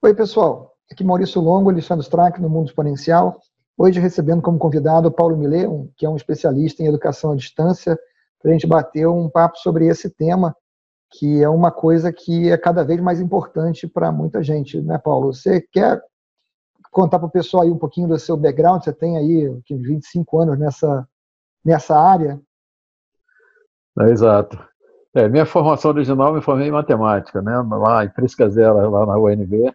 Oi, pessoal. Aqui Maurício Longo, Alexandre Strack, no Mundo Exponencial. Hoje recebendo como convidado o Paulo Millet, que é um especialista em educação à distância, para a gente bater um papo sobre esse tema, que é uma coisa que é cada vez mais importante para muita gente, né, Paulo? Você quer contar para o pessoal aí um pouquinho do seu background? Você tem aí 25 anos nessa, nessa área? É, exato. É, minha formação original me formei em matemática, né? Lá em Prisca Zero, lá na UNB.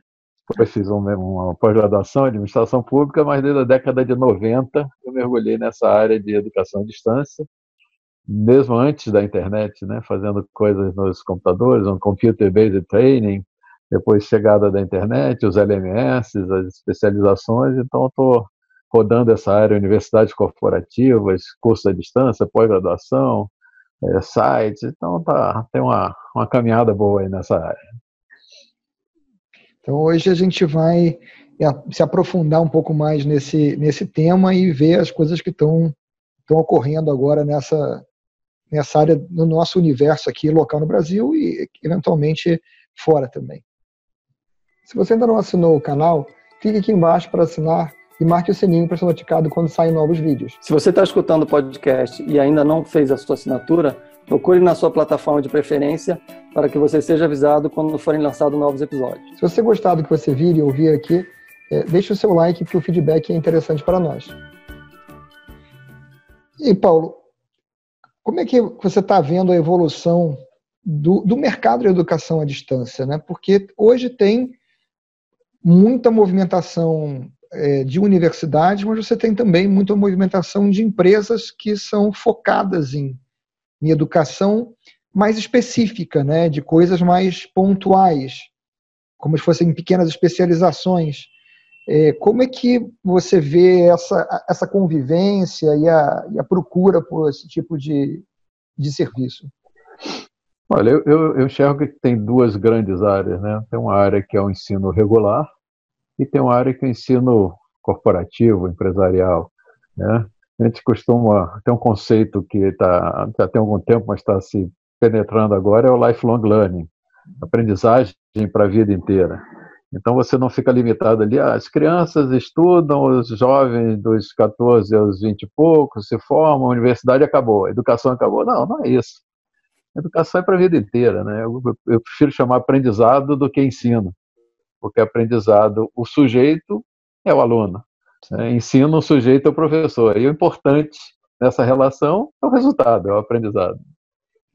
Fiz uma, uma pós-graduação em administração pública, mas desde a década de 90 eu mergulhei nessa área de educação à distância, mesmo antes da internet, né? Fazendo coisas nos computadores, um computer-based training, depois chegada da internet, os LMS, as especializações, então estou rodando essa área, universidades corporativas, curso à distância, pós-graduação, é, sites, então tá, tem uma, uma caminhada boa aí nessa área. Então hoje a gente vai é, se aprofundar um pouco mais nesse, nesse tema e ver as coisas que estão ocorrendo agora nessa, nessa área, no nosso universo aqui local no Brasil e eventualmente fora também. Se você ainda não assinou o canal, clique aqui embaixo para assinar e marque o sininho para ser notificado quando saem novos vídeos. Se você está escutando o podcast e ainda não fez a sua assinatura, procure na sua plataforma de preferência para que você seja avisado quando forem lançados novos episódios. Se você gostar do que você vir e ouvir aqui, é, deixe o seu like, porque o feedback é interessante para nós. E, Paulo, como é que você está vendo a evolução do, do mercado de educação à distância? Né? Porque hoje tem muita movimentação é, de universidades, mas você tem também muita movimentação de empresas que são focadas em, em educação mais específica, né, de coisas mais pontuais, como se fossem pequenas especializações. É, como é que você vê essa, essa convivência e a, e a procura por esse tipo de, de serviço? Olha, eu, eu, enxergo que tem duas grandes áreas, né? Tem uma área que é o ensino regular e tem uma área que é ensino corporativo, empresarial, né? A gente costuma ter um conceito que está já tem algum tempo, mas está se penetrando agora é o lifelong learning, aprendizagem para a vida inteira. Então você não fica limitado ali, ah, as crianças estudam, os jovens dos 14 aos 20 e poucos se formam, a universidade acabou, a educação acabou. Não, não é isso. A educação é para a vida inteira, né? Eu, eu, prefiro chamar aprendizado do que ensino, porque aprendizado, o sujeito é o aluno, né? ensino, o sujeito é o professor. E o importante nessa relação é o resultado, é o aprendizado.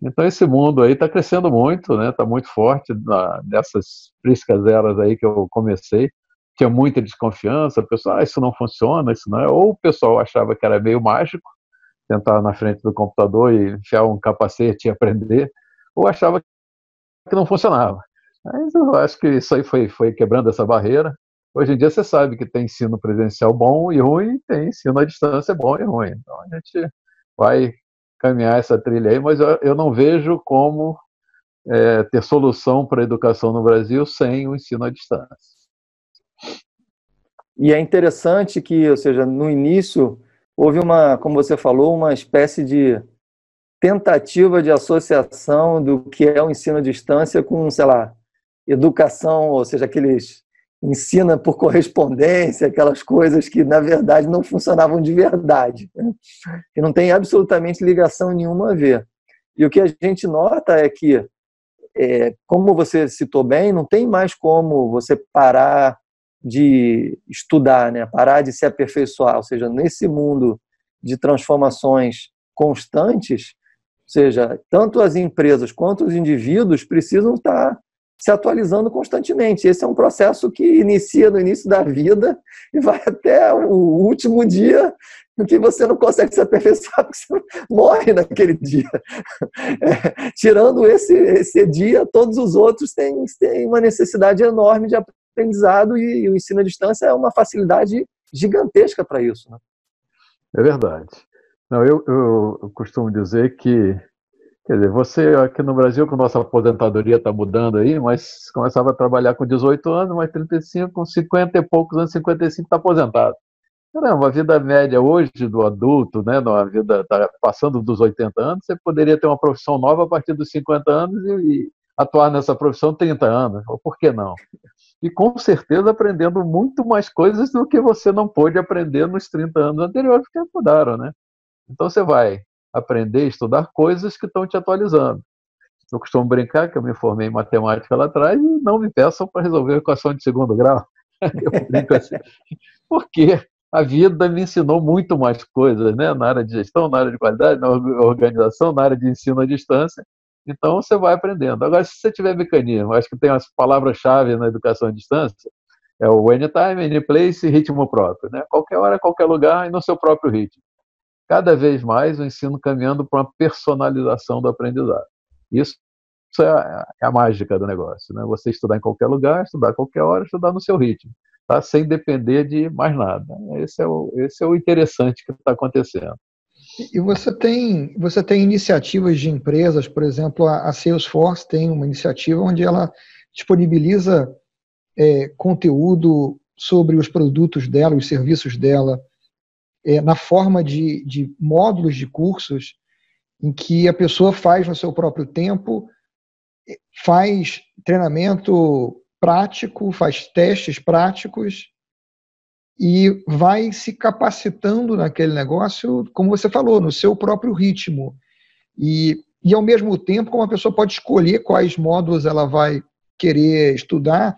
Então esse mundo aí está crescendo muito, né? Está muito forte na, nessas priscas eras aí que eu comecei. Tinha muita desconfiança, o pessoal, ah, isso não funciona, isso não é. Ou o pessoal achava que era meio mágico, tentar na frente do computador e enfiar um capacete e aprender, ou achava que não funcionava. Mas eu acho que isso aí foi, foi quebrando essa barreira. Hoje em dia você sabe que tem ensino presencial bom e ruim, tem ensino à distância bom e ruim. Então a gente vai caminhar essa trilha aí, mas eu, eu não vejo como é, ter solução para a educação no Brasil sem o ensino à distância. E é interessante que, ou seja, no início houve uma, como você falou, uma espécie de tentativa de associação do que é o ensino à distância com, sei lá, educação, ou seja, aqueles ensina por correspondência, aquelas coisas que na verdade não funcionavam de verdade, né? que não tem absolutamente ligação nenhuma a ver. E o que a gente nota é que, é, como você citou bem, não tem mais como você parar de estudar, né? parar de se aperfeiçoar, ou seja, nesse mundo de transformações constantes, ou seja, tanto as empresas quanto os indivíduos precisam estar se atualizando constantemente. Esse é um processo que inicia no início da vida e vai até o último dia que você não consegue se aperfeiçoar porque você morre naquele dia. É, tirando esse, esse dia, todos os outros têm, têm uma necessidade enorme de aprendizado e, e o ensino à distância é uma facilidade gigantesca para isso. Né? É verdade. Não, eu, eu costumo dizer que Quer dizer, você aqui no Brasil, com nossa aposentadoria está mudando aí, mas começava a trabalhar com 18 anos, mais 35, com 50 e poucos anos, 55 está aposentado. Caramba, a vida média hoje do adulto, né, a vida tá passando dos 80 anos, você poderia ter uma profissão nova a partir dos 50 anos e, e atuar nessa profissão 30 anos. Ou por que não? e com certeza aprendendo muito mais coisas do que você não pôde aprender nos 30 anos anteriores que mudaram, né? Então você vai aprender, estudar coisas que estão te atualizando. Eu costumo brincar que eu me formei em matemática lá atrás e não me peçam para resolver a equação de segundo grau. Eu brinco assim. Porque a vida me ensinou muito mais coisas, né? Na área de gestão, na área de qualidade, na organização, na área de ensino à distância. Então você vai aprendendo. Agora, se você tiver mecanismo, acho que tem as palavras-chave na educação à distância, é o anytime, anyplace e ritmo próprio, né? Qualquer hora, qualquer lugar e no seu próprio ritmo. Cada vez mais o ensino caminhando para uma personalização do aprendizado. Isso é a, é a, mágica do negócio, né? Você estudar em qualquer lugar, estudar a qualquer hora, estudar no seu ritmo, tá? Sem depender de mais nada. Esse é o, esse é o interessante que está acontecendo. E você tem, você tem iniciativas de empresas, por exemplo, a, Salesforce tem uma iniciativa onde ela disponibiliza é, conteúdo sobre os produtos dela, os serviços dela, é, na forma de, de módulos de cursos em que a pessoa faz no seu próprio tempo faz treinamento prático, faz testes práticos e vai se capacitando naquele negócio, como você falou, no seu próprio ritmo. E, e ao mesmo tempo, como a pessoa pode escolher quais módulos ela vai querer estudar,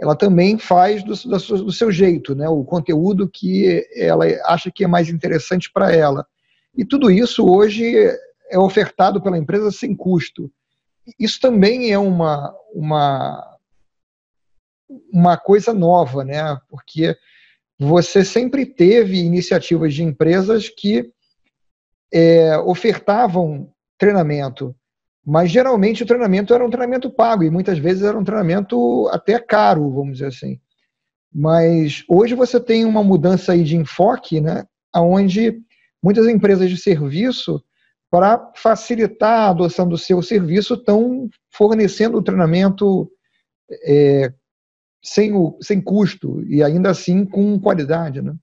ela também faz do, do, seu jeito, né? o conteúdo que ela acha que é mais interessante para ela. E tudo isso hoje é ofertado pela empresa sem custo isso também é uma, uma, uma coisa nova, né? Porque você sempre teve iniciativas de empresas que é, ofertavam treinamento, mas geralmente o treinamento era um treinamento pago e muitas vezes era um treinamento até caro, vamos dizer assim. Mas hoje você tem uma mudança aí de enfoque, né? Onde muitas empresas de serviço para facilitar a adoção do seu serviço, estão fornecendo o treinamento é, sem, o, sem custo e ainda assim com qualidade. Né?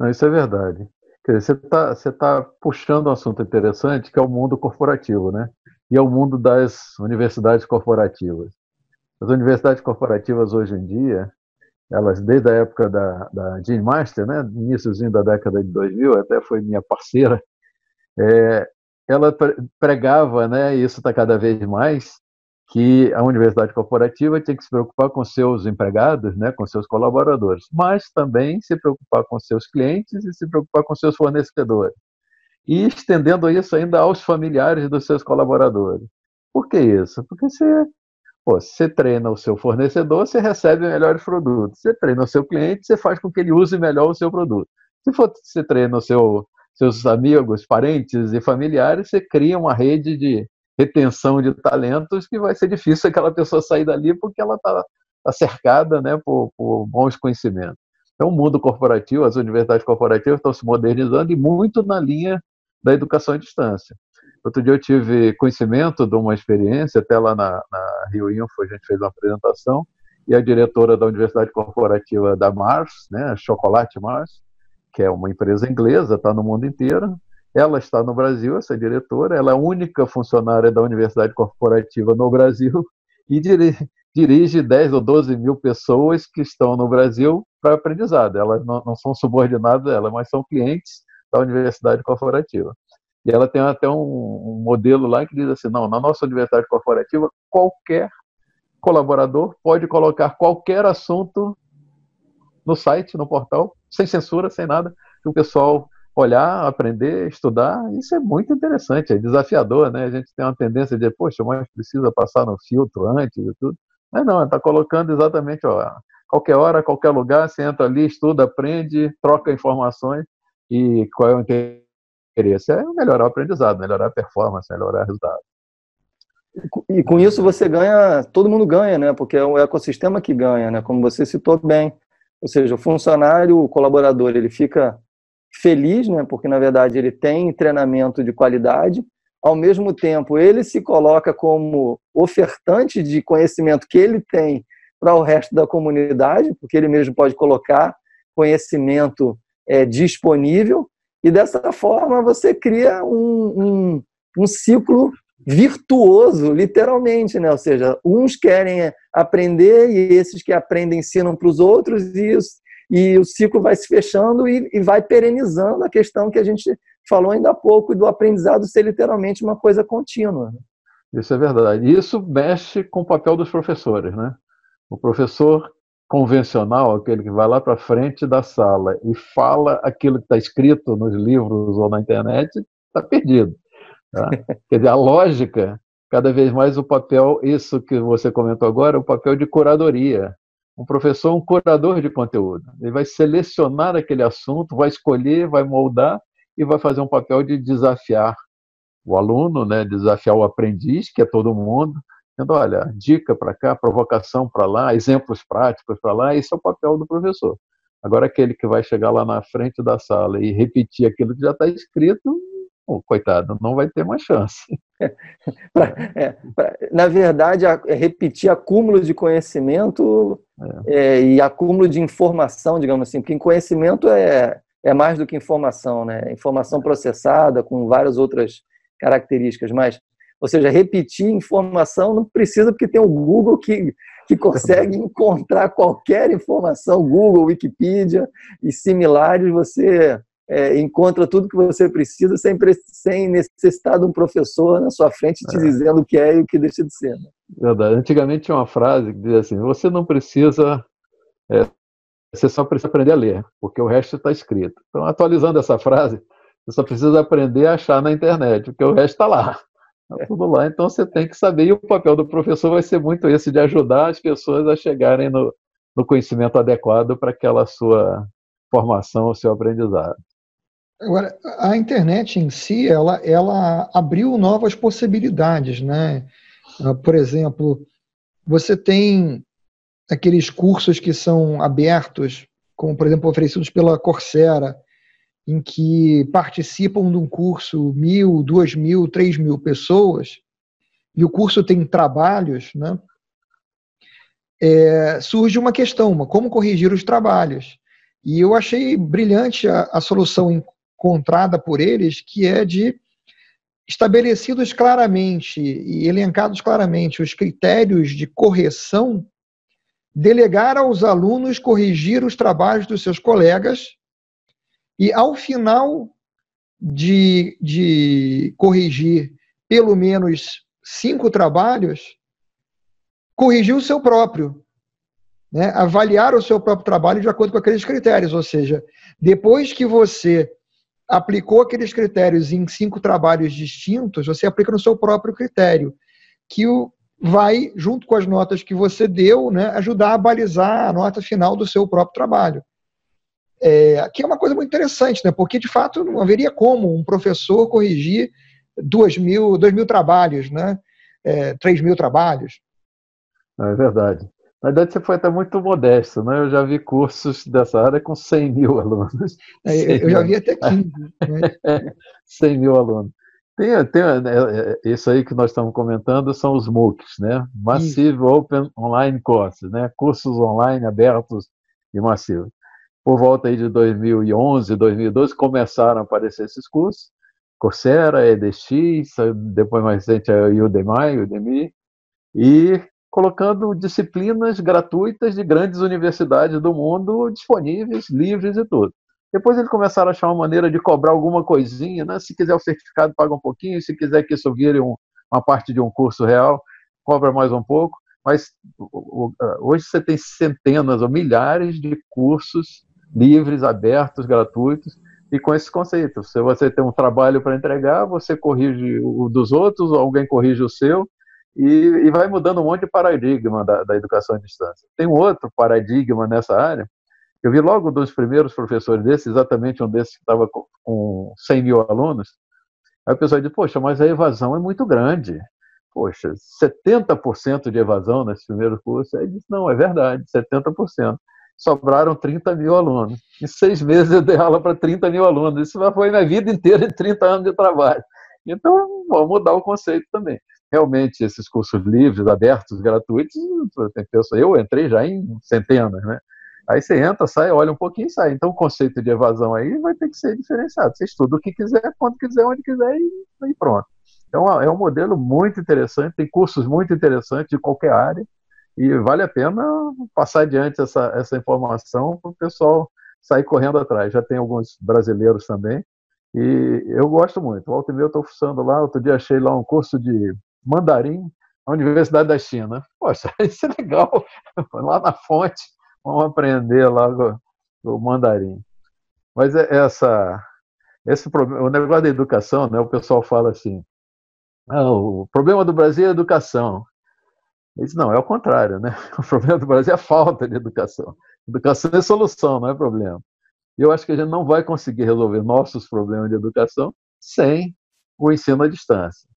Não, isso é verdade. Dizer, você está você tá puxando um assunto interessante que é o mundo corporativo, né? E é o mundo das universidades corporativas. As universidades corporativas hoje em dia, elas desde a época da, da Jean Master, né, iníciozinho da década de 2000, até foi minha parceira, é, ela pregava, né, e isso está cada vez mais, que a universidade corporativa tinha que se preocupar com seus empregados, né, com seus colaboradores, mas também se preocupar com seus clientes e se preocupar com seus fornecedores. E estendendo isso ainda aos familiares dos seus colaboradores. Por que isso? Porque você, pô, você treina o seu fornecedor, você recebe melhores produtos. Você treina o seu cliente, você faz com que ele use melhor o seu produto. Se for, você treina o seu seus amigos, parentes e familiares, você cria uma rede de retenção de talentos que vai ser difícil aquela pessoa sair dali porque ela está tá cercada né, por, por bons conhecimentos. Então, o mundo corporativo, as universidades corporativas estão se modernizando e muito na linha da educação à distância. Outro dia eu tive conhecimento de uma experiência, até lá na, na Rio Info a gente fez uma apresentação, e a diretora da Universidade Corporativa da Mars, né, Chocolate Mars, que é uma empresa inglesa, está no mundo inteiro. Ela está no Brasil, essa diretora, ela é a única funcionária da Universidade Corporativa no Brasil e dirige 10 ou 12 mil pessoas que estão no Brasil para aprendizado. Elas não, não são subordinadas dela, mas são clientes da Universidade Corporativa. E ela tem até um, um, modelo lá que diz assim: não, na nossa universidade corporativa, qualquer colaborador pode colocar qualquer assunto no site, no portal, sem censura, sem nada, que o pessoal olhar, aprender, estudar, isso é muito interessante, é desafiador, né? A gente tem uma tendência de, poxa, mas precisa passar no filtro antes e tudo. Mas não, está colocando exatamente, ó, qualquer hora, qualquer lugar, você entra ali, estuda, aprende, troca informações e qual é o interesse? É melhorar o aprendizado, melhorar a performance, melhorar o resultado. E com isso você ganha, todo mundo ganha, né? Porque é o ecossistema que ganha, né? Como você citou bem. Ou seja, o funcionário, o colaborador, ele fica feliz, né, porque na verdade ele tem treinamento de qualidade, ao mesmo tempo ele se coloca como ofertante de conhecimento que ele tem para o resto da comunidade, porque ele mesmo pode colocar conhecimento é, disponível, e dessa forma você cria um, um, um ciclo virtuoso, literalmente, né? Ou seja, uns querem aprender e esses que aprendem ensinam para os outros e, os, e o ciclo vai se fechando e, e, vai perenizando a questão que a gente falou ainda há pouco do aprendizado ser literalmente uma coisa contínua. Isso é verdade. Isso mexe com o papel dos professores, né? O professor convencional, aquele que vai lá para frente da sala e fala aquilo que está escrito nos livros ou na internet, está perdido. Tá? Quer dizer, a lógica, cada vez mais o papel, isso que você comentou agora, o papel de curadoria. Um professor é um curador de conteúdo. Ele vai selecionar aquele assunto, vai escolher, vai moldar e vai fazer um papel de desafiar o aluno, né, desafiar o aprendiz, que é todo mundo, dizendo, olha, dica para cá, provocação para lá, exemplos práticos para lá, esse é o papel do professor. Agora, aquele que vai chegar lá na frente da sala e repetir aquilo que já está escrito, oh, coitado, não vai ter mais chance. pra, é, pra, na verdade, a, é repetir acúmulo de conhecimento é. É, e acúmulo de informação, digamos assim, porque conhecimento é, é mais do que informação, né? Informação processada com várias outras características, mas ou seja, repetir informação não precisa, porque tem o Google que, que consegue encontrar qualquer informação, Google, Wikipedia e similares, você é, encontra tudo que você precisa sem, sem necessitar de um professor na sua frente te é. dizendo o que é e o que deixa de ser. Né? Verdade. Antigamente tinha uma frase que dizia assim: você não precisa. É, você só precisa aprender a ler, porque o resto está escrito. Então, atualizando essa frase, você só precisa aprender a achar na internet, porque o resto está lá. Está tudo lá, então você tem que saber. E o papel do professor vai ser muito esse, de ajudar as pessoas a chegarem no, no conhecimento adequado para aquela sua formação, o seu aprendizado. Agora, a internet em si, ela, ela abriu novas possibilidades, né? Ah, por exemplo, você tem aqueles cursos que são abertos, como, por exemplo, oferecidos pela Coursera, em que participam de um curso mil, duas mil, três mil pessoas, e o curso tem trabalhos, né? É, surge uma questão, uma, como corrigir os trabalhos. E eu achei brilhante a, a solução encontrada por eles, que é de estabelecidos claramente e elencados claramente os critérios de correção, delegar aos alunos corrigir os trabalhos dos seus colegas e, ao final de, de corrigir pelo menos cinco trabalhos, corrigir o seu próprio. Né? Avaliar o seu próprio trabalho de acordo com aqueles critérios. Ou seja, depois que você aplicou aqueles critérios em cinco trabalhos distintos, você aplica no seu próprio critério, que o, vai, junto com as notas que você deu, né, ajudar a balizar a nota final do seu próprio trabalho. É, que é uma coisa muito interessante, né, porque de fato não haveria como um professor corrigir duas mil, dois mil trabalhos, né, é, três mil trabalhos. É verdade. Na verdade, você foi até muito modesto, né? Eu já vi cursos dessa área com 100 mil alunos. É, eu já vi até 15. Né? 100 mil alunos. Tem, tem, né, é, isso aí que nós estamos comentando são os MOOCs, né? Massive Isso. Open Online Courses, né? Cursos online abertos e massivos. Por volta aí de 2011, 2012, começaram a aparecer esses cursos. Coursera, EDX, depois mais recente a Udemy, Udemy, e colocando disciplinas gratuitas de grandes universidades do mundo disponíveis, livres e tudo. Depois eles começaram a achar uma maneira de cobrar alguma coisinha, né? Se quiser o certificado, paga um pouquinho, se quiser que isso vire um, uma parte de um curso real, cobra mais um pouco. Mas hoje você tem centenas ou milhares de cursos livres, abertos, gratuitos, e com esse conceito. Se você tem um trabalho para entregar, você corrige o dos outros, alguém corrige o seu, e, e vai mudando um monte de paradigma da, da educação à distância. Tem um outro paradigma nessa área, eu vi logo dos primeiros professores desses, exatamente um desses que estava com, com 100 mil alunos, aí o pessoal diz, poxa, mas a evasão é muito grande. Poxa, 70% de evasão nesse primeiro curso. Aí disse, não, é verdade, 70%. Sobraram 30 mil alunos. Em seis meses eu dei aula para 30 mil alunos. Isso foi minha vida inteira de 30 anos de trabalho. Então, vamos mudar o conceito também realmente esses cursos livres, abertos, gratuitos, eu entrei já em centenas, né? Aí você entra, sai, olha um pouquinho e sai. Então o conceito de evasão aí vai ter que ser diferenciado. Você estuda o que quiser, quando quiser, onde quiser e, e pronto. Então é um modelo muito interessante, tem cursos muito interessantes de qualquer área e vale a pena passar adiante essa, essa informação para o pessoal sair correndo atrás. Já tem alguns brasileiros também e eu gosto muito. Volta e meia eu estou fuçando lá, outro dia achei lá um curso de mandarim na Universidade da China. Poxa, isso é legal. Lá na fonte, vamos aprender lá o, mandarim. Mas é essa, esse problema, o negócio da educação, né, o pessoal fala assim, ah, o problema do Brasil é a educação. Eles, não, é o contrário, né? O problema do Brasil é a falta de educação. Educação é solução, não é problema. Eu acho que a gente não vai conseguir resolver nossos problemas de educação sem o ensino à distância.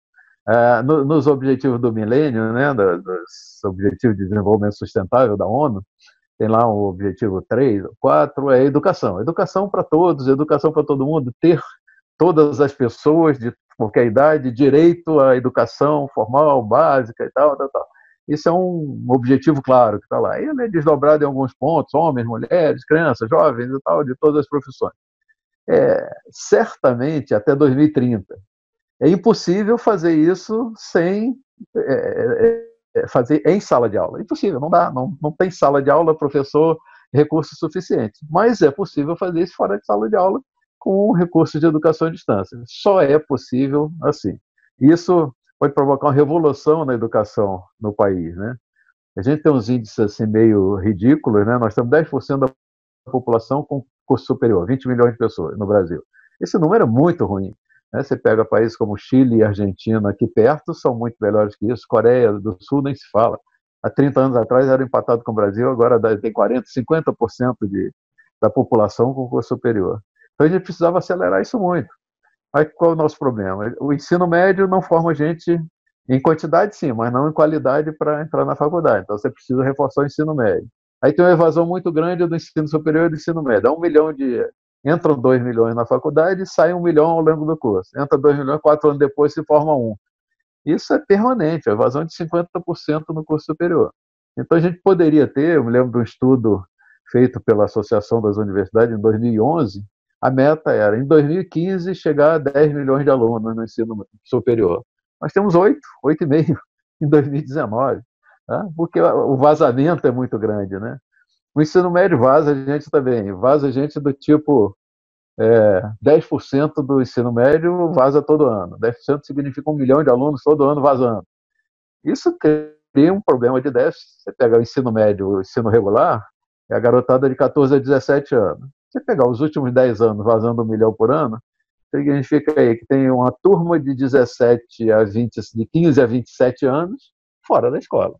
É, no, nos objetivos do milênio, né, dos objetivos de desenvolvimento sustentável da ONU, tem lá o objetivo 3, 4, é educação. Educação para todos, educação para todo mundo, ter todas as pessoas de qualquer idade direito à educação formal, básica e tal, tal, tal. Isso é um objetivo claro que está lá. Ele é desdobrado em alguns pontos, homens, mulheres, crianças, jovens e tal, de todas as profissões. É, certamente até 2030. É impossível fazer isso sem é, é, fazer em sala de aula. É impossível, não dá. Não, não tem sala de aula, professor, recursos suficientes. Mas é possível fazer isso fora de sala de aula com recursos de educação à distância. Só é possível assim. Isso pode provocar uma revolução na educação no país, né? A gente tem uns índices assim meio ridículos, né? Nós temos 10% da população com curso superior, 20 milhões de pessoas no Brasil. Esse número é muito ruim. Né? Você pega países como Chile e Argentina aqui perto, são muito melhores que isso. Coreia do Sul nem se fala. Há 30 anos atrás era empatado com o Brasil, agora tem 40, 50% de, da população com curso superior. Então a gente precisava acelerar isso muito. Aí qual é o nosso problema? O ensino médio não forma gente em quantidade, sim, mas não em qualidade para entrar na faculdade. Então você precisa reforçar o ensino médio. Aí tem uma evasão muito grande do ensino superior e do ensino médio. Há um milhão de. Entram dois milhões na faculdade e sai um milhão ao longo do curso. Entra dois milhões, quatro anos depois se forma um. Isso é permanente, a evasão de 50% no curso superior. Então a gente poderia ter, eu me lembro de um estudo feito pela Associação das Universidades em 2011, a meta era, em 2015, chegar a 10 milhões de alunos no ensino superior. Nós temos 8, 8,5 em 2019, tá? porque o vazamento é muito grande. Né? O ensino médio vaza gente também, vaza gente do tipo é, 10% do ensino médio vaza todo ano. 10% significa um milhão de alunos todo ano vazando. Isso cria um problema de déficit. Você pega o ensino médio, o ensino regular, é a garotada de 14 a 17 anos. Você pegar os últimos 10 anos vazando um milhão por ano, significa aí que tem uma turma de 17 a 20, de 15 a 27 anos fora da escola.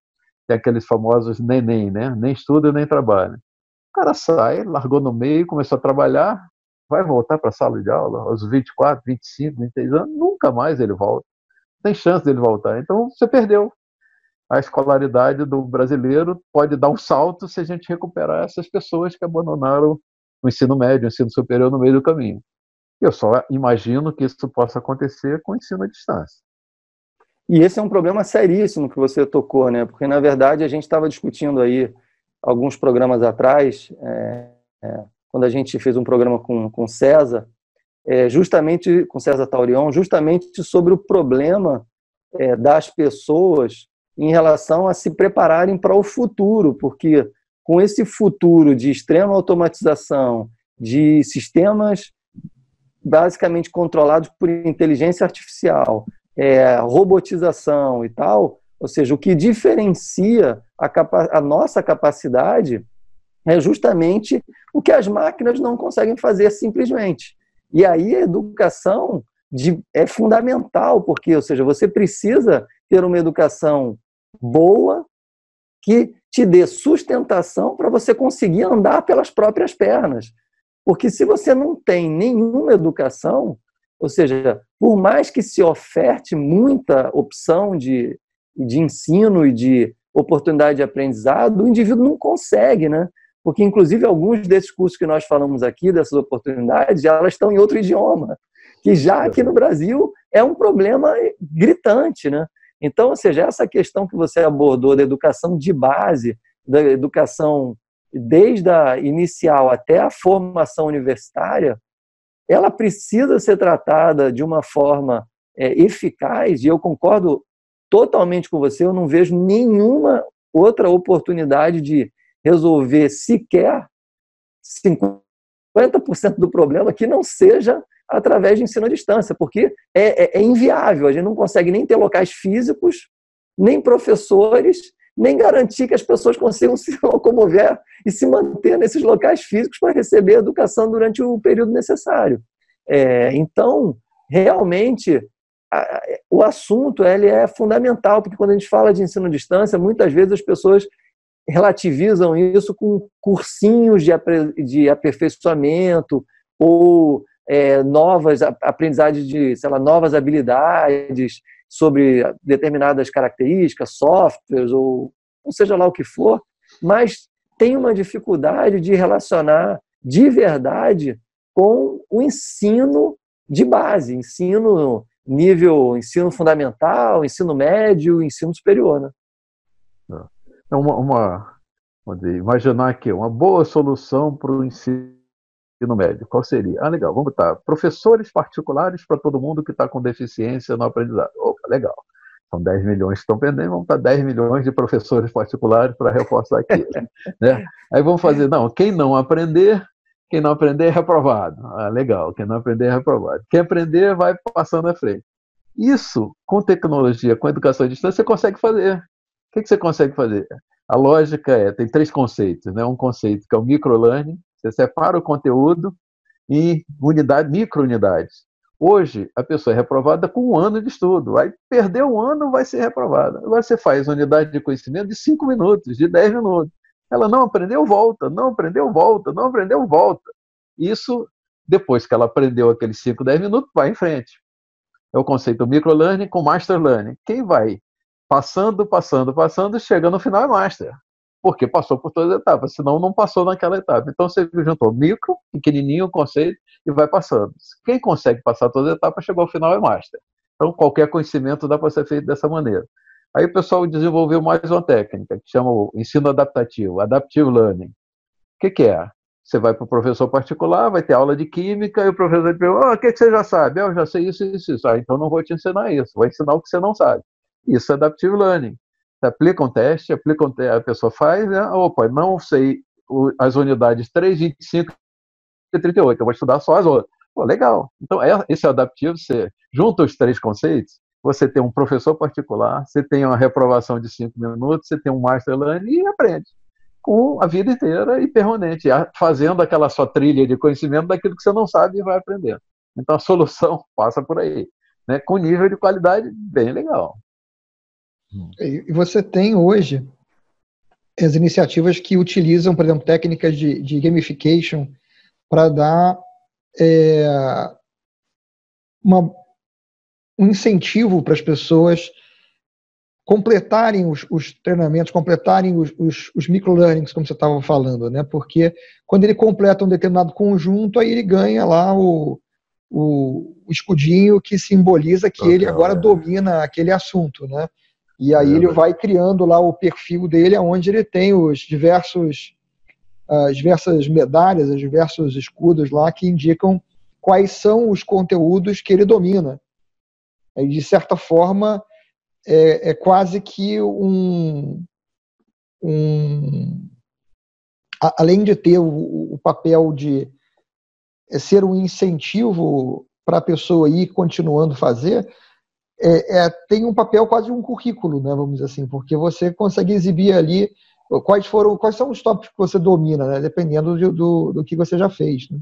Tem aqueles famosos neném, né? Nem estuda nem trabalha. O cara sai, largou no meio, começou a trabalhar, vai voltar para a sala de aula aos 24, 25, 26 anos, nunca mais ele volta. Tem chance dele voltar. Então você perdeu. A escolaridade do brasileiro pode dar um salto se a gente recuperar essas pessoas que abandonaram o ensino médio, o ensino superior no meio do caminho. Eu só imagino que isso possa acontecer com o ensino à distância. E esse é um problema seríssimo que você tocou, né? Porque, na verdade, a gente estava discutindo aí alguns programas atrás, é, é, quando a gente fez um programa com, com César, é, justamente com César Taurion, justamente sobre o problema é, das pessoas em relação a se prepararem para o futuro, porque com esse futuro de extrema automatização, de sistemas basicamente controlados por inteligência artificial, é, robotização e tal, ou seja, o que diferencia a, a nossa capacidade é justamente o que as máquinas não conseguem fazer simplesmente. E aí a educação de, é fundamental, porque, ou seja, você precisa ter uma educação boa que te dê sustentação para você conseguir andar pelas próprias pernas. Porque se você não tem nenhuma educação, ou seja, por mais que se oferte muita opção de, de ensino e de oportunidade de aprendizado, o indivíduo não consegue, né? Porque, inclusive, alguns desses cursos que nós falamos aqui, dessas oportunidades, elas estão em outro idioma, que já aqui no Brasil é um problema gritante, né? Então, ou seja, essa questão que você abordou da educação de base, da educação desde a inicial até a formação universitária, ela precisa ser tratada de uma forma é, eficaz, e eu concordo totalmente com você, eu não vejo nenhuma outra oportunidade de resolver sequer 50% do problema que não seja através de ensino à distância, porque é, é, é, inviável, a gente não consegue nem ter locais físicos, nem professores, nem garantir que as pessoas consigam se locomover e se manter nesses locais físicos para receber educação durante o período necessário. É, então, realmente, a, o assunto ele é fundamental, porque quando a gente fala de ensino à distância, muitas vezes as pessoas relativizam isso com cursinhos de, de aperfeiçoamento ou é, novas aprendizagens de, sei lá, novas habilidades sobre determinadas características, softwares ou, ou seja lá o que for, mas tem uma dificuldade de relacionar de verdade com o ensino de base, ensino nível ensino fundamental, ensino médio, ensino superior, né? É uma, uma dizer, imaginar aqui uma boa solução para o ensino médio. Qual seria? Ah, legal, vamos botar professores particulares para todo mundo que está com deficiência no aprendizado. Opa, legal. São 10 milhões que estão pendendo, vamos botar 10 milhões de professores particulares para reforçar aquilo. né? Aí vamos fazer, não, quem não aprender, quem não aprender é reprovado. Ah, legal, quem não aprender é reprovado. Quem aprender vai passando à frente. Isso, com tecnologia, com educação à distância, você consegue fazer. O que, você consegue fazer? A lógica é, tem três conceitos. Né? Um conceito que é o microlearning, você separa o conteúdo em unidade, microunidades. Hoje, a pessoa é reprovada com um ano de estudo. Aí, perder um ano, vai ser reprovada. Agora, você faz unidade de conhecimento de cinco minutos, de dez minutos. Ela não aprendeu, volta, não aprendeu, volta, não aprendeu, volta. Isso, depois que ela aprendeu aqueles 5, 10 minutos, vai em frente. É o conceito microlearning com master learning. Quem vai passando, passando, passando, chega no final é master. Porque passou por todas as etapas, senão não passou naquela etapa. Então você juntou micro, pequenininho conceito e vai passando. Quem consegue passar todas as etapas, chegou ao final é master. Então qualquer conhecimento dá para ser feito dessa maneira. Aí o pessoal desenvolveu mais uma técnica, que chama o ensino adaptativo, adaptive learning. O que, que é? Você vai para o professor particular, vai ter aula de química, e o professor te pergunta, oh, o que, que você já sabe? Ah, eu já sei isso, isso, isso. Ah, então não vou te ensinar isso, vou ensinar o que você não sabe. Isso é adaptive learning. Você aplica um teste, aplica um teste, a pessoa faz, né? opa, não sei as unidades 3, 25 e 38, eu vou estudar só as outras. Pô, legal. Então, é, esse é adaptivo, você junta os três conceitos, você tem um professor particular, você tem uma reprovação de cinco minutos, você tem um master learning e aprende com a vida inteira e permanente, fazendo aquela sua trilha de conhecimento daquilo que você não sabe e vai aprendendo. Então a solução passa por aí, né, com nível de qualidade bem legal. E você tem hoje as iniciativas que utilizam, por exemplo, técnicas de, de gamification para dar é, uma um incentivo para as pessoas completarem os, os treinamentos, completarem os, os, os microlearnings, como você estava falando, né? Porque quando ele completa um determinado conjunto, aí ele ganha lá o, o, o escudinho que simboliza que okay, ele agora é. domina aquele assunto, né? E aí é, ele vai criando lá o perfil dele, onde ele tem os diversos as diversas medalhas, os diversos escudos lá que indicam quais são os conteúdos que ele domina. E, de certa forma, é, é quase que um, um. Além de ter o, o papel de é, ser um incentivo para a pessoa ir continuando a fazer, é, é, tem um papel quase um currículo, né, vamos dizer assim, porque você consegue exibir ali quais foram, quais são os tópicos que você domina, né, dependendo do, do, do que você já fez. Né?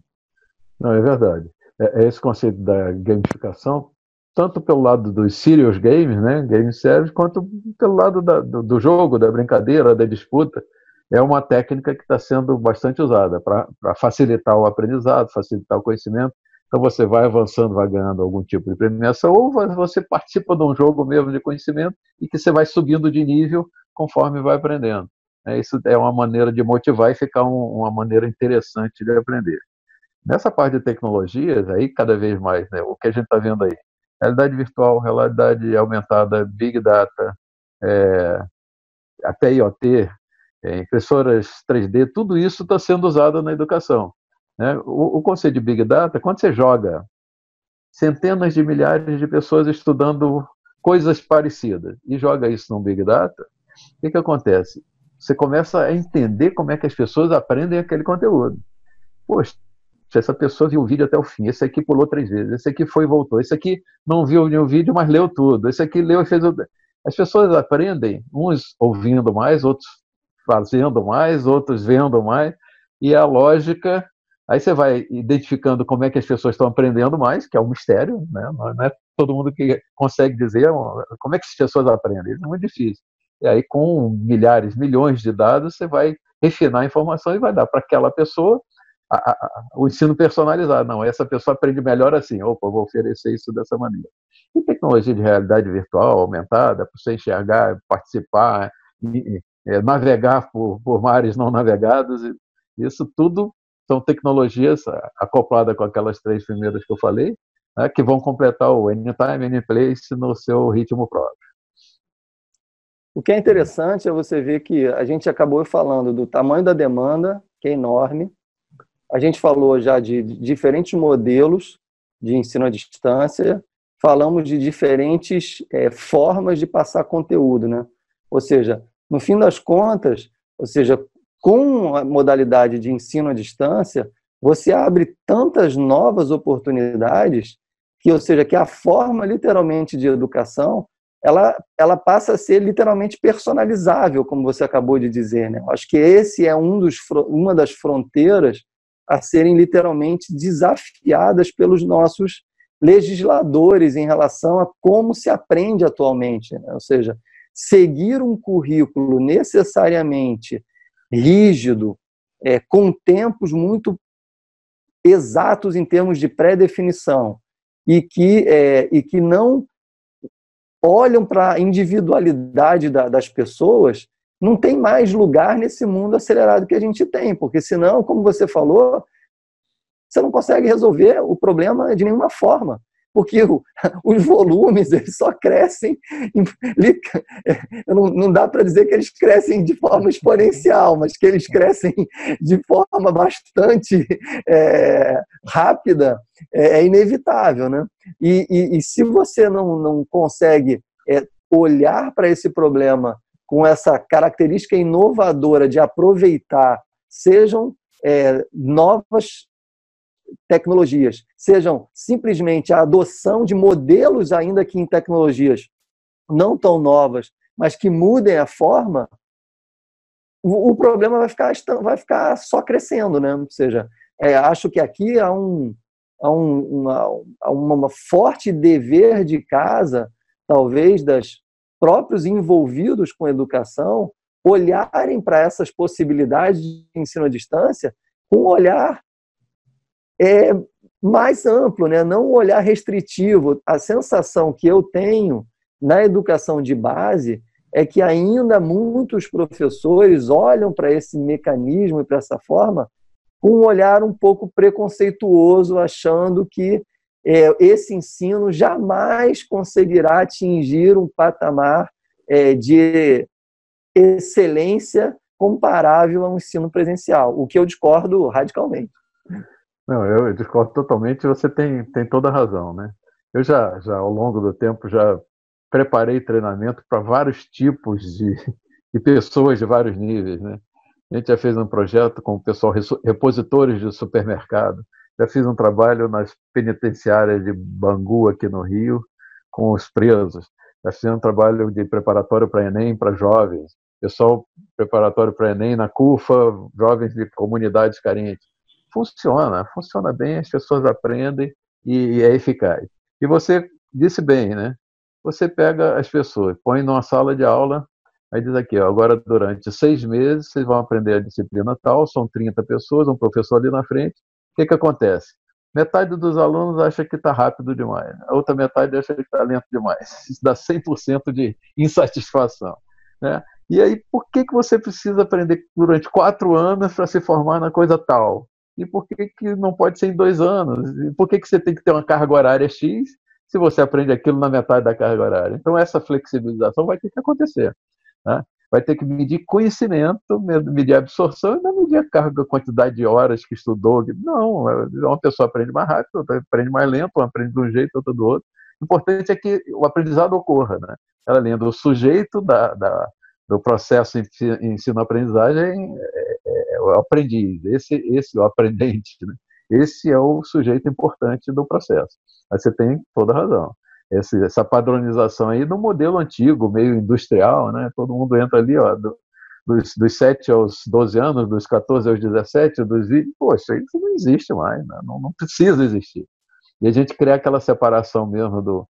Não, é verdade. É, é esse conceito da gamificação tanto pelo lado dos serious games, né, games sérios, quanto pelo lado da, do, do, jogo, da brincadeira, da disputa. É uma técnica que está sendo bastante usada para facilitar o aprendizado, facilitar o conhecimento. Então você vai avançando, vai ganhando algum tipo de premiação, ou você participa de um jogo mesmo de conhecimento e que você vai subindo de nível conforme vai aprendendo. É, isso é uma maneira de motivar e ficar um, uma maneira interessante de aprender. Nessa parte de tecnologias, aí cada vez mais, né, o que a gente está vendo aí, realidade virtual, realidade aumentada, Big Data, é, até IoT, é, impressoras 3D, tudo isso está sendo usado na educação. Né? O, o, conceito de Big Data, quando você joga centenas de milhares de pessoas estudando coisas parecidas e joga isso no Big Data, o que, que acontece? Você começa a entender como é que as pessoas aprendem aquele conteúdo. Poxa, essa pessoa viu o vídeo até o fim, esse aqui pulou três vezes, esse aqui foi e voltou, esse aqui não viu nenhum vídeo, mas leu tudo, esse aqui leu e fez o... As pessoas aprendem, uns ouvindo mais, outros fazendo mais, outros vendo mais, e a lógica, aí você vai identificando como é que as pessoas estão aprendendo mais, que é um mistério, né? não é todo mundo que consegue dizer como é que as pessoas aprendem, isso é muito difícil. E aí, com milhares, milhões de dados, você vai refinar a informação e vai dar para aquela pessoa a, a, o ensino personalizado. Não, essa pessoa aprende melhor assim. Opa, vou oferecer isso dessa maneira. E tecnologia de realidade virtual aumentada, para você enxergar, participar, e, é, navegar por, por mares não navegados, isso tudo são tecnologias acopladas com aquelas três primeiras que eu falei, né, que vão completar o Anytime, Anyplace no seu ritmo próprio. O que é interessante é você ver que a gente acabou falando do tamanho da demanda, que é enorme. A gente falou já de diferentes modelos de ensino à distância, falamos de diferentes é, formas de passar conteúdo, né? Ou seja, no fim das contas, ou seja, com a modalidade de ensino à distância, você abre tantas novas oportunidades que, ou seja, que a forma literalmente de educação ela, ela passa a ser literalmente personalizável, como você acabou de dizer. Né? Acho que esse é um dos, uma das fronteiras a serem literalmente desafiadas pelos nossos legisladores em relação a como se aprende atualmente. Né? Ou seja, seguir um currículo necessariamente rígido, é, com tempos muito exatos em termos de pré-definição, e que, é, e que não olham para a individualidade da, das pessoas, não tem mais lugar nesse mundo acelerado que a gente tem, porque senão, como você falou, você não consegue resolver o problema de nenhuma forma, porque os volumes eles só crescem, não, não dá para dizer que eles crescem de forma exponencial, mas que eles crescem de forma bastante é, rápida, é, é, inevitável, né? E, e, e, se você não, não consegue é, olhar para esse problema com essa característica inovadora de aproveitar, sejam é, novas tecnologias, sejam simplesmente a adoção de modelos, ainda que em tecnologias não tão novas, mas que mudem a forma, o, problema vai ficar, vai ficar só crescendo, né? Ou seja, é, acho que aqui há um, há um uma, uma forte dever de casa, talvez, das próprios envolvidos com educação, olharem para essas possibilidades de ensino à distância com um olhar é mais amplo, né? não um olhar restritivo. A sensação que eu tenho na educação de base é que ainda muitos professores olham para esse mecanismo e para essa forma com um olhar um pouco preconceituoso, achando que é, esse ensino jamais conseguirá atingir um patamar é, de excelência comparável a um ensino presencial, o que eu discordo radicalmente. Não, eu discordo totalmente. Você tem, tem toda a razão, né? Eu já, já ao longo do tempo já preparei treinamento para vários tipos de, de pessoas de vários níveis, né? A gente já fez um projeto com o pessoal repositores de supermercado. Já fiz um trabalho nas penitenciárias de Bangu aqui no Rio com os presos. Já fiz um trabalho de preparatório para Enem para jovens. Pessoal preparatório para Enem na CUFA, jovens de comunidades carentes funciona, funciona bem, as pessoas aprendem e, é eficaz. E você disse bem, né? Você pega as pessoas, põe numa sala de aula, aí diz aqui, ó, agora durante seis meses vocês vão aprender a disciplina tal, são 30 pessoas, um professor ali na frente. O que, que acontece? Metade dos alunos acha que está rápido demais, a outra metade acha que está lento demais. Isso dá 100% de insatisfação. Né? E aí, por que, que você precisa aprender durante quatro anos para se formar na coisa tal? E por que, que não pode ser em dois anos? E por que, que você tem que ter uma carga horária X se você aprende aquilo na metade da carga horária? Então, essa flexibilização vai ter que acontecer. Né? vai ter que medir conhecimento, medir absorção e não medir a carga, a quantidade de horas que estudou. Não, uma pessoa aprende mais rápido, outra aprende mais lento, uma aprende de um jeito, outra do outro. O importante é que o aprendizado ocorra, né? Ela lendo o sujeito da, da do processo ensino-aprendizagem é, é, é, o aprendiz, esse, esse é o aprendente, né? esse é o sujeito importante do processo. Aí você tem toda a razão essa, essa padronização aí no modelo antigo, meio industrial, né? Todo mundo entra ali, ó, do, dos, dos 7 aos 12 anos, dos 14 aos 17, dos 20, poxa, isso não existe mais, né? não, não precisa existir. E a gente cria aquela separação mesmo do,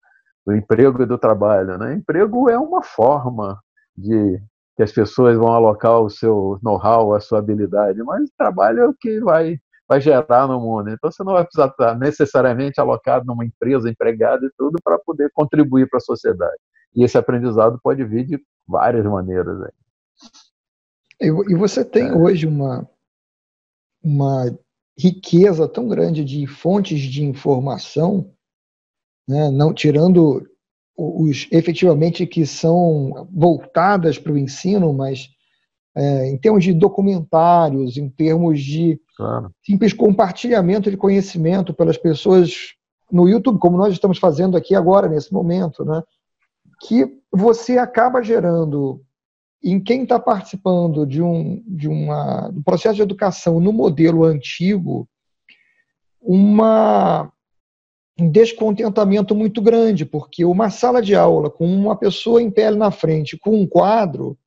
do emprego e do trabalho. Né? Emprego é uma forma de que as pessoas vão alocar o seu know-how, a sua habilidade, mas trabalho é o que vai vai gerar no mundo. Então você não vai precisar estar necessariamente alocado numa empresa, empregado e tudo para poder contribuir para a sociedade. E esse aprendizado pode vir de várias maneiras. Aí. E você tem é. hoje uma, uma riqueza tão grande de fontes de informação, né, não tirando os efetivamente que são voltadas para o ensino, mas é, em termos de documentários, em termos de claro. simples compartilhamento de conhecimento pelas pessoas no YouTube, como nós estamos fazendo aqui agora, nesse momento, né? que você acaba gerando em quem está participando de um, de uma, um processo de educação no modelo antigo uma, um descontentamento muito grande, porque uma sala de aula com uma pessoa em pé na frente, com um quadro,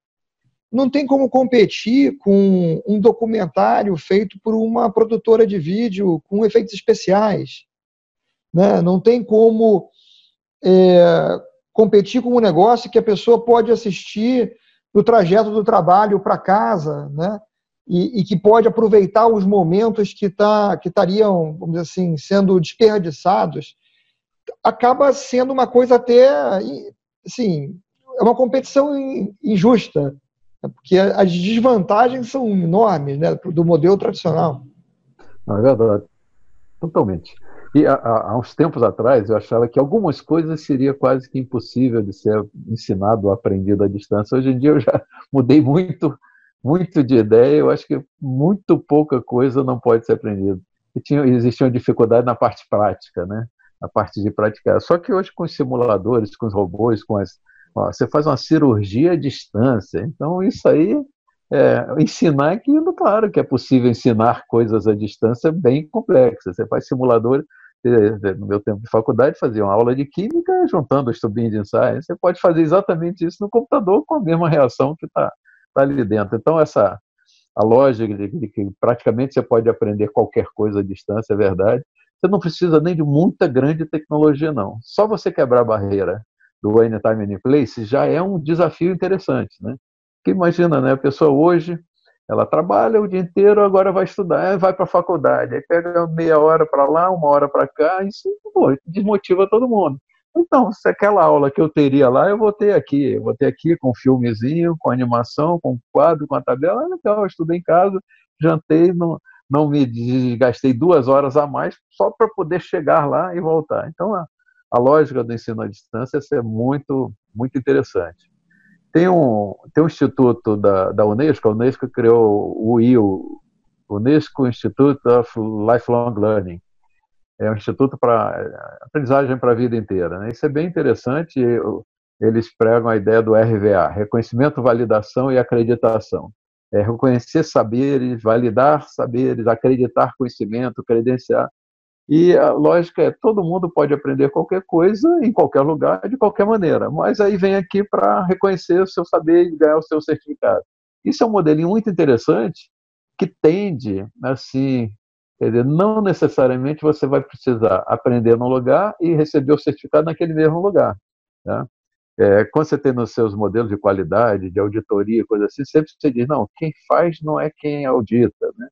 não tem como competir com um documentário feito por uma produtora de vídeo com efeitos especiais. Né? Não tem como é, competir com um negócio que a pessoa pode assistir no trajeto do trabalho para casa, né? E, e, que pode aproveitar os momentos que, tá, que estariam, vamos dizer assim, sendo desperdiçados, acaba sendo uma coisa até, assim, é uma competição injusta porque as desvantagens são enormes né, do modelo tradicional. É verdade. Totalmente. E há, há, uns tempos atrás eu achava que algumas coisas seria quase que impossível de ser ensinado ou aprendido à distância. Hoje em dia eu já mudei muito, muito de ideia. Eu acho que muito pouca coisa não pode ser aprendida. E tinha, existia uma dificuldade na parte prática, né? A parte de praticar. Só que hoje com os simuladores, com os robôs, com as Ó, você faz uma cirurgia à distância. Então, isso aí, é, ensinar aquilo, claro que é possível ensinar coisas à distância bem complexas. Você faz simulador, no meu tempo de faculdade, fazia uma aula de química juntando os tubinhos de ensaio. Você pode fazer exatamente isso no computador com a mesma reação que está tá ali dentro. Então, essa a lógica de que praticamente você pode aprender qualquer coisa à distância, é verdade. Você não precisa nem de muita grande tecnologia, não. Só você quebrar a barreira do Anytime Any Place já é um desafio interessante, né? Porque imagina, né? A pessoa hoje ela trabalha o dia inteiro, agora vai estudar, vai para a faculdade, aí pega meia hora para lá, uma hora para cá, isso desmotiva todo mundo. Então, se aquela aula que eu teria lá, eu vou ter aqui, eu vou ter aqui com filmezinho, com animação, com quadro, com a tabela, é legal, eu estudei em casa, jantei, não, não me desgastei duas horas a mais só para poder chegar lá e voltar. Então, a lógica do ensino à distância é muito, muito interessante. Tem um, tem um instituto da, da Unesco, a Unesco criou o IO, Unesco Institute of Lifelong Learning. É um instituto para aprendizagem para a vida inteira. Né? Isso é bem interessante. Eles pregam a ideia do RVA, reconhecimento, validação e acreditação. É reconhecer saberes, validar saberes, acreditar conhecimento, credenciar. E a lógica é: todo mundo pode aprender qualquer coisa, em qualquer lugar, de qualquer maneira, mas aí vem aqui para reconhecer o seu saber e ganhar o seu certificado. Isso é um modelinho muito interessante que tende, assim, quer dizer, não necessariamente você vai precisar aprender num lugar e receber o certificado naquele mesmo lugar. Né? É, quando você tem nos seus modelos de qualidade, de auditoria, coisa assim, sempre você diz, não, quem faz não é quem audita, né?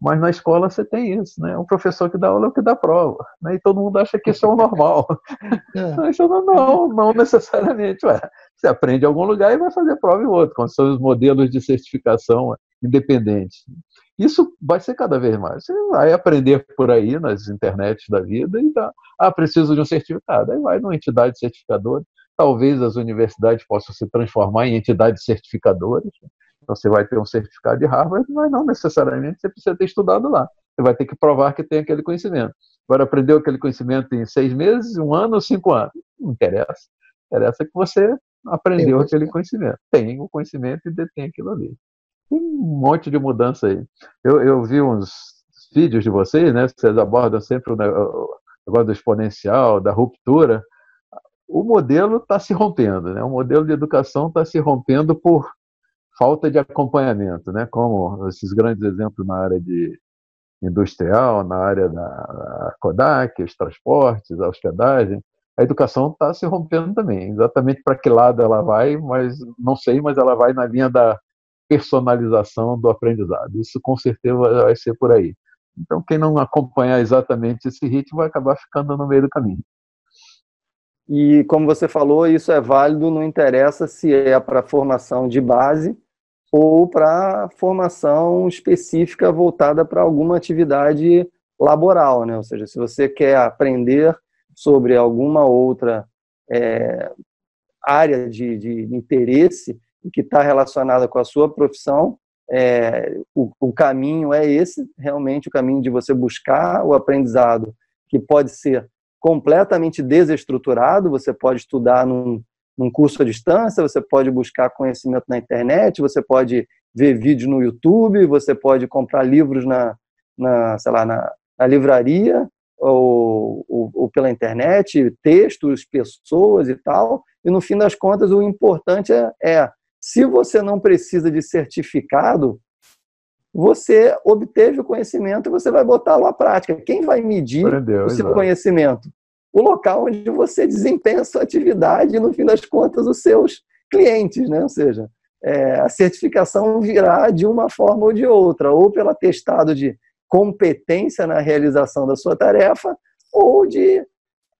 Mas na escola você tem isso, né? O professor que dá aula é o que dá prova, né? E todo mundo acha que isso é o normal. É. Isso não, não, não necessariamente. Ué, você aprende em algum lugar e vai fazer prova em outro, como são os modelos de certificação independentes. Isso vai ser cada vez mais. Você vai aprender por aí nas internets da vida e dá, ah, preciso de um certificado. Aí vai numa entidade certificadora. talvez as universidades possam se transformar em entidades certificadoras. Então você vai ter um certificado de Harvard, mas não necessariamente você precisa ter estudado lá. Você vai ter que provar que tem aquele conhecimento. Agora, aprendeu aquele conhecimento em seis meses, um ano ou cinco anos? Não interessa. Interessa que você aprendeu aquele conhecimento. Tem o conhecimento e detém aquilo ali. Um monte de mudança aí. Eu, eu vi uns vídeos de vocês, né? Vocês abordam sempre o negócio do exponencial, da ruptura. O modelo está se rompendo, né? O modelo de educação está se rompendo por falta de acompanhamento, né? Como esses grandes exemplos na área de industrial, na área da Kodak, os transportes, a hospedagem, a educação está se rompendo também. Exatamente para que lado ela vai, mas não sei, mas ela vai na linha da personalização do aprendizado. Isso com certeza vai ser por aí. Então, quem não acompanhar exatamente esse ritmo vai acabar ficando no meio do caminho. E como você falou, isso é válido, não interessa se é para formação de base ou para formação específica voltada para alguma atividade laboral, né? Ou seja, se você quer aprender sobre alguma outra é, área de, de interesse que está relacionada com a sua profissão, é, o, o, caminho é esse, realmente o caminho de você buscar o aprendizado, que pode ser completamente desestruturado, você pode estudar num, num curso à distância, você pode buscar conhecimento na internet, você pode ver vídeos no YouTube, você pode comprar livros na, na sei lá, na, na livraria ou, ou, ou, pela internet, textos, pessoas e tal. E no fim das contas, o importante é, é se você não precisa de certificado, você obteve o conhecimento e você vai botá-lo à prática. Quem vai medir o seu conhecimento? o local onde você desempenha a sua atividade e, no fim das contas, os seus clientes, né? Ou seja, é, a certificação virá de uma forma ou de outra, ou pelo atestado de competência na realização da sua tarefa, ou de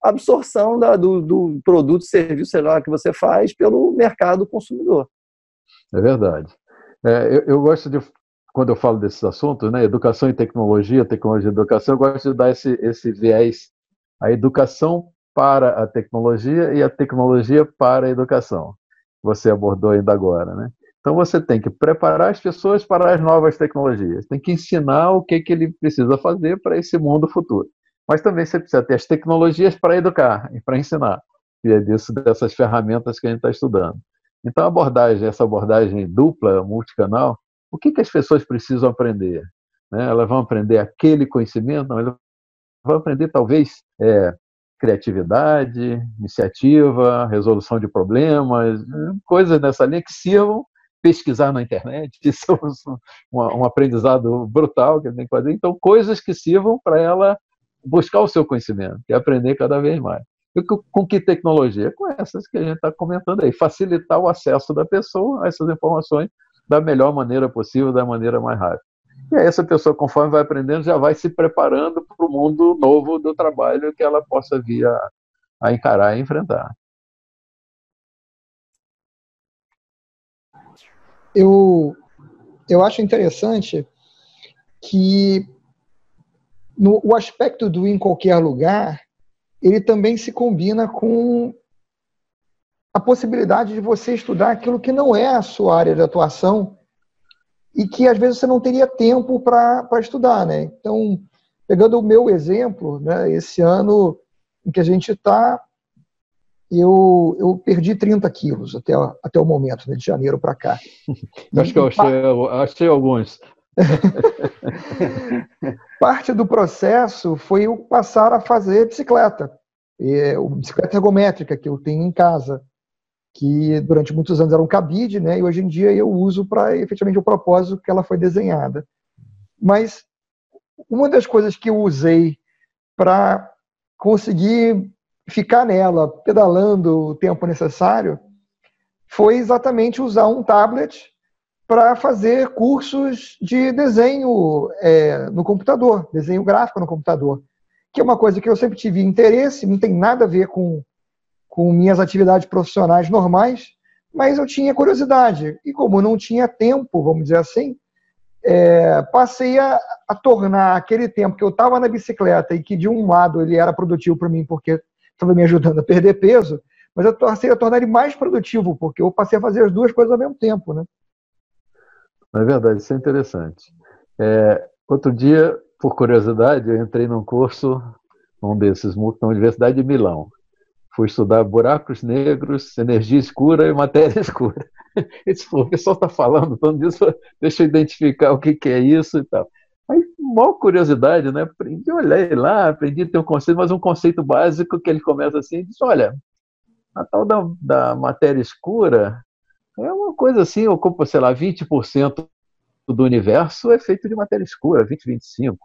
absorção da, do, do produto, serviço, sei lá, que você faz pelo mercado consumidor. É verdade. É, eu, eu, gosto de, quando eu falo desses assuntos, né, educação e tecnologia, tecnologia e educação, eu gosto de dar esse, esse viés a educação para a tecnologia e a tecnologia para a educação. Você abordou ainda agora, né? Então você tem que preparar as pessoas para as novas tecnologias, tem que ensinar o que, que ele precisa fazer para esse mundo futuro. Mas também você precisa ter as tecnologias para educar e para ensinar. E é disso, dessas ferramentas que a gente está estudando. Então, abordagem, essa abordagem dupla, multicanal, o que, que as pessoas precisam aprender? Né? Elas vão aprender aquele conhecimento? Não, elas vai aprender talvez é, criatividade, iniciativa, resolução de problemas, coisas nessa linha que sirvam pesquisar na internet, isso é um, um aprendizado brutal que tem que fazer. Então, coisas que sirvam para ela buscar o seu conhecimento e aprender cada vez mais. Com que tecnologia? Com essas que a gente está comentando aí, facilitar o acesso da pessoa a essas informações da melhor maneira possível, da maneira mais rápida. E aí essa pessoa, conforme vai aprendendo, já vai se preparando para o mundo novo do trabalho que ela possa vir a, a encarar e enfrentar. Eu, eu acho interessante que no, o aspecto do em qualquer lugar, ele também se combina com a possibilidade de você estudar aquilo que não é a sua área de atuação e que às vezes você não teria tempo para estudar, né? Então, pegando o meu exemplo, né, esse ano em que a gente está, eu, eu perdi 30 quilos até, até o momento, né, de janeiro para cá. Acho que eu achei, achei alguns. Parte do processo foi eu passar a fazer bicicleta, e, bicicleta ergométrica que eu tenho em casa que durante muitos anos era um cabide, né, e hoje em dia eu uso para efetivamente o propósito que ela foi desenhada. Mas uma das coisas que eu usei para conseguir ficar nela, pedalando o tempo necessário, foi exatamente usar um tablet para fazer cursos de desenho é, no computador, desenho gráfico no computador, que é uma coisa que eu sempre tive interesse, não tem nada a ver com com minhas atividades profissionais normais, mas eu tinha curiosidade. E como não tinha tempo, vamos dizer assim, é, passei a, a, tornar aquele tempo que eu estava na bicicleta e que de um lado ele era produtivo para mim porque estava me ajudando a perder peso, mas eu passei a tornar ele mais produtivo, porque eu passei a fazer as duas coisas ao mesmo tempo, né? É verdade, isso é interessante. É, outro dia, por curiosidade, eu entrei num curso, um desses, na Universidade de Milão. Fui estudar buracos negros, energia escura e matéria escura. Esse o pessoal está falando tanto disso, deixa eu identificar o que, que é isso e tal. Aí, maior curiosidade, né? Aprendi, olhei lá, aprendi a ter um conceito, mas um conceito básico que ele começa assim, diz, olha, a tal da, da matéria escura é uma coisa assim, ocupa, sei lá, 20% do universo é feito de matéria escura, 20, 25.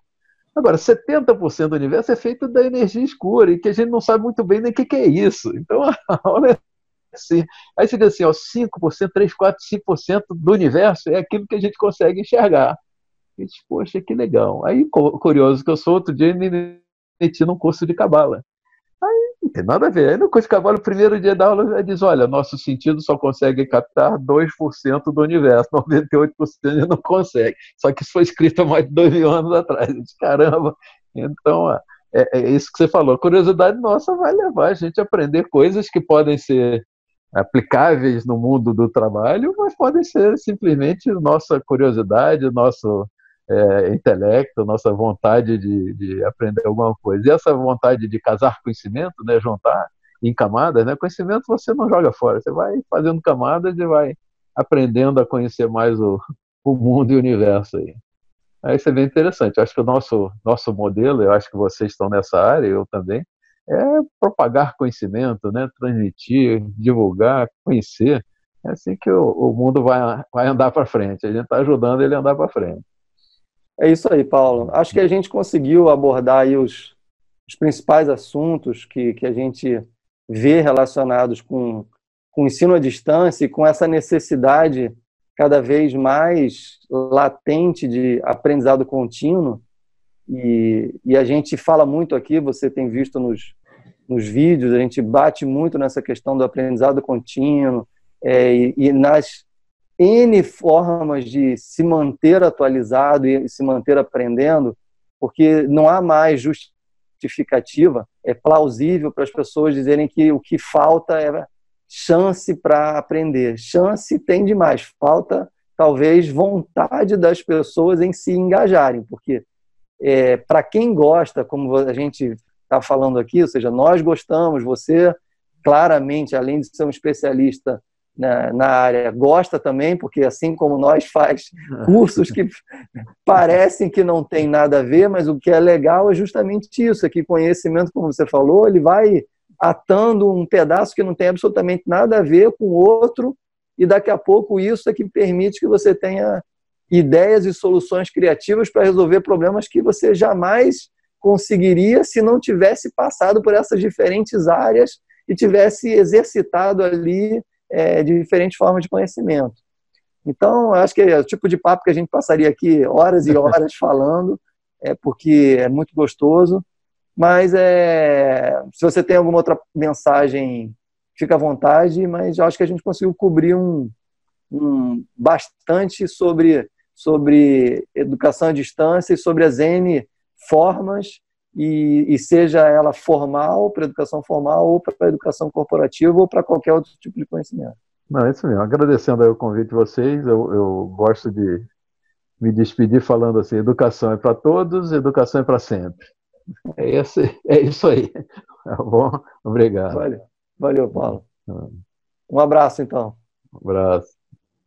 Agora, 70% do universo é feito da energia escura, e que a gente não sabe muito bem nem o que, que é isso. Então, olha assim. Aí você diz assim, ó, 5%, 3, 4, 5% do universo é aquilo que a gente consegue enxergar. E poxa, que legal. Aí, curioso que eu sou, outro dia me meti num curso de cabala. Não tem nada a ver. Aí no cabala, no primeiro dia da aula, já diz, olha, nosso sentido só consegue captar 2% do universo, 98% ele não consegue. Só que isso foi escrito há mais de dois mil anos atrás. Disse, caramba. Então, é, é isso que você falou. A curiosidade nossa vai levar a gente a aprender coisas que podem ser aplicáveis no mundo do trabalho, mas podem ser simplesmente nossa curiosidade, nosso é, intelecto, nossa vontade de, de, aprender alguma coisa. E essa vontade de casar conhecimento, né, juntar em camadas, né, conhecimento você não joga fora, você vai fazendo camadas e vai aprendendo a conhecer mais o, o mundo e o universo aí. Aí isso é bem interessante. Eu acho que o nosso, nosso modelo, eu acho que vocês estão nessa área, eu também, é propagar conhecimento, né? transmitir, divulgar, conhecer. É assim que o, o mundo vai, vai andar para frente. A gente está ajudando ele a andar para frente. É isso aí, Paulo. Acho que a gente conseguiu abordar os, os principais assuntos que, que a gente vê relacionados com, com o ensino à distância e com essa necessidade cada vez mais latente de aprendizado contínuo. E, e a gente fala muito aqui, você tem visto nos, nos vídeos, a gente bate muito nessa questão do aprendizado contínuo é, e, e nas N formas de se manter atualizado e se manter aprendendo, porque não há mais justificativa, é plausível para as pessoas dizerem que o que falta é chance para aprender. Chance tem demais, falta talvez vontade das pessoas em se engajarem, porque é, para quem gosta, como a gente está falando aqui, ou seja, nós gostamos, você claramente, além de ser um especialista na, na, área. Gosta também, porque assim como nós faz cursos que parecem que não tem nada a ver, mas o que é legal é justamente isso, é que conhecimento, como você falou, ele vai atando um pedaço que não tem absolutamente nada a ver com o outro, e daqui a pouco isso é que permite que você tenha ideias e soluções criativas para resolver problemas que você jamais conseguiria se não tivesse passado por essas diferentes áreas e tivesse exercitado ali é, de diferentes formas de conhecimento. Então, acho que é o tipo de papo que a gente passaria aqui horas e horas falando, é porque é muito gostoso. Mas é, se você tem alguma outra mensagem, fica à vontade, mas acho que a gente conseguiu cobrir um, um bastante sobre, sobre educação à distância e sobre as N formas, e, e seja ela formal, para educação formal, ou para educação corporativa, ou para qualquer outro tipo de conhecimento. Não, é isso mesmo. Agradecendo o convite de vocês, eu, eu gosto de me despedir falando assim: educação é para todos, educação é para sempre. É, esse, é isso aí. Tá bom? Obrigado. Valeu, Valeu Paulo. Ah. Um abraço, então. Um abraço.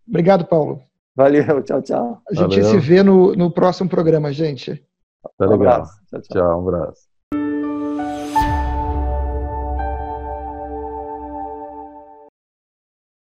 Obrigado, Paulo. Valeu, tchau, tchau. A gente Valeu. se vê no, no próximo programa, gente. Tá legal. Um abraço. Tchau, tchau. tchau um abraço.